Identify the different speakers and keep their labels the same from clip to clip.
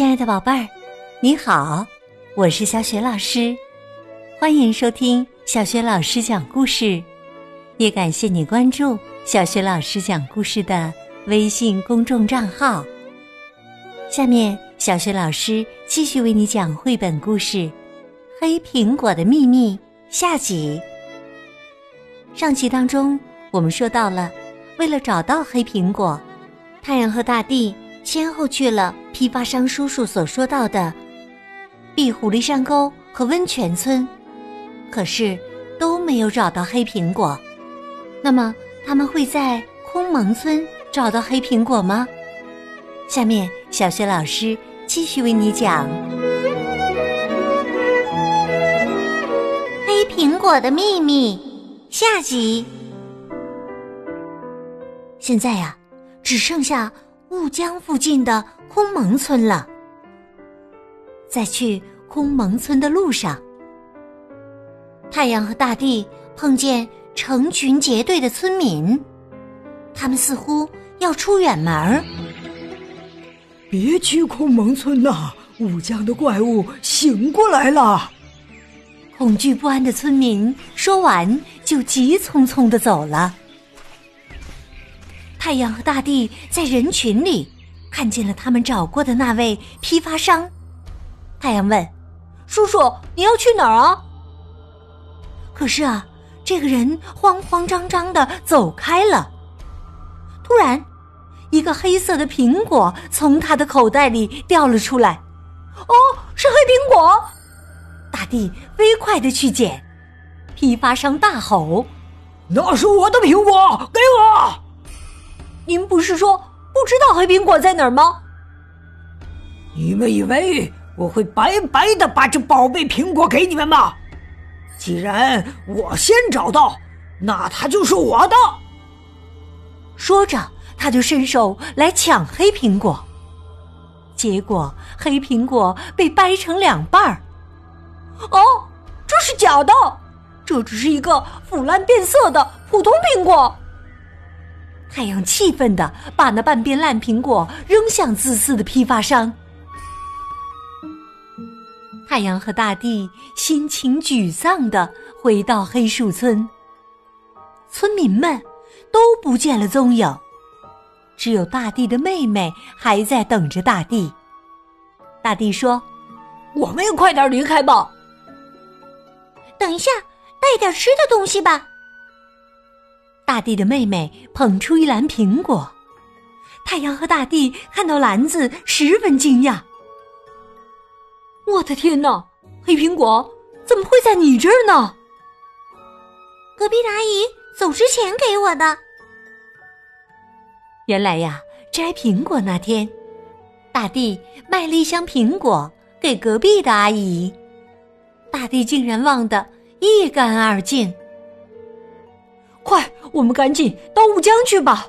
Speaker 1: 亲爱的宝贝儿，你好，我是小雪老师，欢迎收听小雪老师讲故事，也感谢你关注小雪老师讲故事的微信公众账号。下面，小雪老师继续为你讲绘本故事《黑苹果的秘密》下集。上集当中，我们说到了，为了找到黑苹果，太阳和大地。先后去了批发商叔叔所说到的壁虎狸山沟和温泉村，可是都没有找到黑苹果。那么他们会在空蒙村找到黑苹果吗？下面小学老师继续为你讲《黑苹果的秘密》下集。现在呀，只剩下。雾江附近的空蒙村了，在去空蒙村的路上，太阳和大地碰见成群结队的村民，他们似乎要出远门儿。
Speaker 2: 别去空蒙村呐！雾江的怪物醒过来了。
Speaker 1: 恐惧不安的村民说完，就急匆匆的走了。太阳和大地在人群里看见了他们找过的那位批发商。太阳问：“叔叔，你要去哪儿啊？”可是啊，这个人慌慌张张的走开了。突然，一个黑色的苹果从他的口袋里掉了出来。哦，是黑苹果！大地飞快的去捡。批发商大吼：“
Speaker 2: 那是我的苹果，给我！”
Speaker 1: 您不是说不知道黑苹果在哪儿吗？
Speaker 2: 你们以为我会白白的把这宝贝苹果给你们吗？既然我先找到，那它就是我的。
Speaker 1: 说着，他就伸手来抢黑苹果，结果黑苹果被掰成两半儿。哦，这是假的，这只是一个腐烂变色的普通苹果。太阳气愤的把那半边烂苹果扔向自私的批发商。太阳和大地心情沮丧的回到黑树村，村民们都不见了踪影，只有大地的妹妹还在等着大地。大地说：“
Speaker 3: 我们也快点离开吧。”
Speaker 4: 等一下，带点吃的东西吧。
Speaker 1: 大地的妹妹捧出一篮苹果，太阳和大地看到篮子十分惊讶。我的天哪，黑苹果怎么会在你这儿呢？
Speaker 4: 隔壁的阿姨走之前给我的。
Speaker 1: 原来呀，摘苹果那天，大地卖了一箱苹果给隔壁的阿姨，大地竟然忘得一干二净。快，我们赶紧到雾江去吧！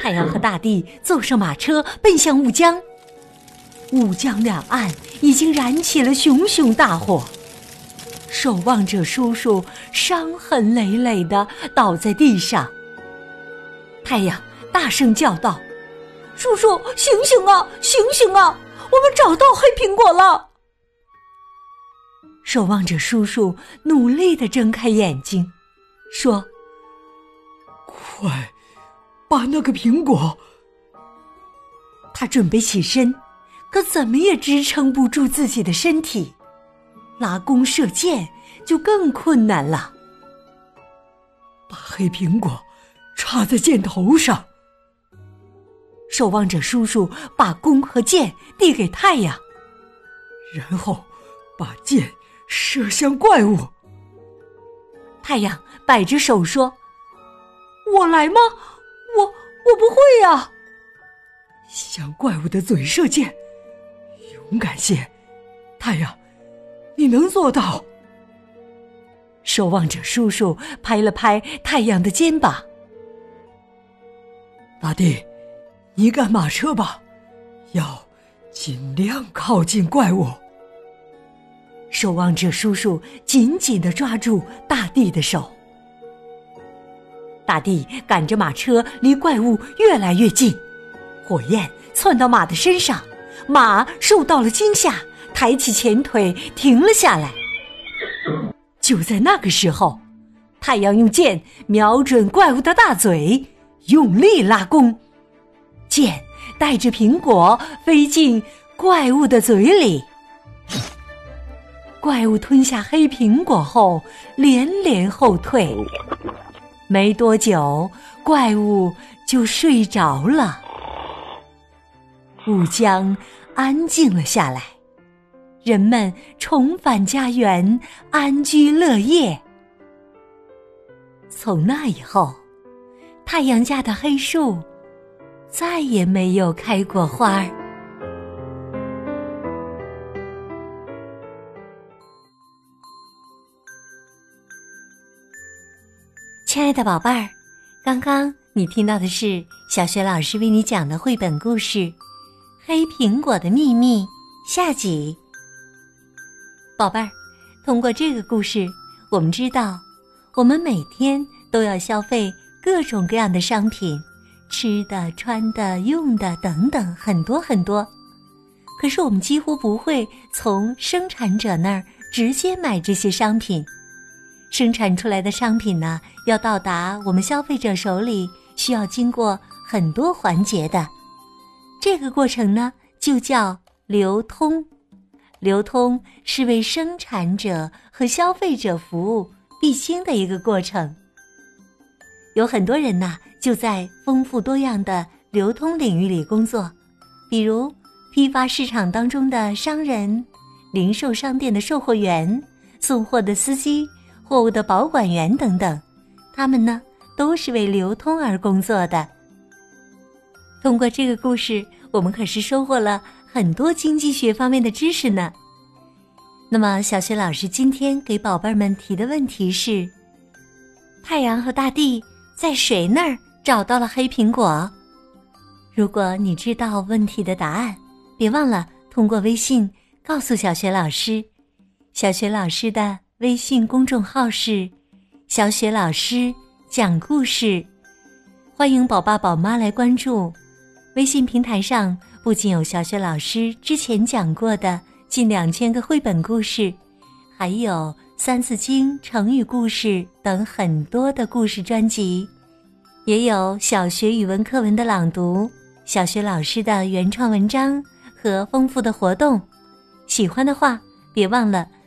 Speaker 1: 太阳和大地坐上马车，奔向雾江。雾江两岸已经燃起了熊熊大火，守望者叔叔伤痕累累的倒在地上。太阳大声叫道：“叔叔，醒醒啊，醒醒啊！我们找到黑苹果了！”守望者叔叔努力的睁开眼睛。说：“
Speaker 2: 快，把那个苹果。”
Speaker 1: 他准备起身，可怎么也支撑不住自己的身体，拉弓射箭就更困难了。
Speaker 2: 把黑苹果插在箭头上。
Speaker 1: 守望者叔叔把弓和箭递给太阳，
Speaker 2: 然后把箭射向怪物。
Speaker 1: 太阳摆着手说：“我来吗？我我不会呀。”
Speaker 2: 向怪物的嘴射箭，勇敢些，太阳，你能做到。
Speaker 1: 守望者叔叔拍了拍太阳的肩膀：“
Speaker 2: 大地，你赶马车吧，要尽量靠近怪物。”
Speaker 1: 守望者叔叔紧紧的抓住大地的手，大地赶着马车离怪物越来越近，火焰窜到马的身上，马受到了惊吓，抬起前腿停了下来。就在那个时候，太阳用剑瞄准怪物的大嘴，用力拉弓，剑带着苹果飞进怪物的嘴里。怪物吞下黑苹果后，连连后退。没多久，怪物就睡着了。乌江安静了下来，人们重返家园，安居乐业。从那以后，太阳下的黑树再也没有开过花儿。亲爱的宝贝儿，刚刚你听到的是小学老师为你讲的绘本故事《黑苹果的秘密》下集。宝贝儿，通过这个故事，我们知道，我们每天都要消费各种各样的商品，吃的、穿的、用的等等，很多很多。可是我们几乎不会从生产者那儿直接买这些商品。生产出来的商品呢，要到达我们消费者手里，需要经过很多环节的。这个过程呢，就叫流通。流通是为生产者和消费者服务必经的一个过程。有很多人呐，就在丰富多样的流通领域里工作，比如批发市场当中的商人、零售商店的售货员、送货的司机。货物的保管员等等，他们呢都是为流通而工作的。通过这个故事，我们可是收获了很多经济学方面的知识呢。那么，小学老师今天给宝贝们提的问题是：太阳和大地在谁那儿找到了黑苹果？如果你知道问题的答案，别忘了通过微信告诉小学老师。小学老师的。微信公众号是“小雪老师讲故事”，欢迎宝爸宝妈来关注。微信平台上不仅有小雪老师之前讲过的近两千个绘本故事，还有《三字经》成语故事等很多的故事专辑，也有小学语文课文的朗读、小学老师的原创文章和丰富的活动。喜欢的话，别忘了。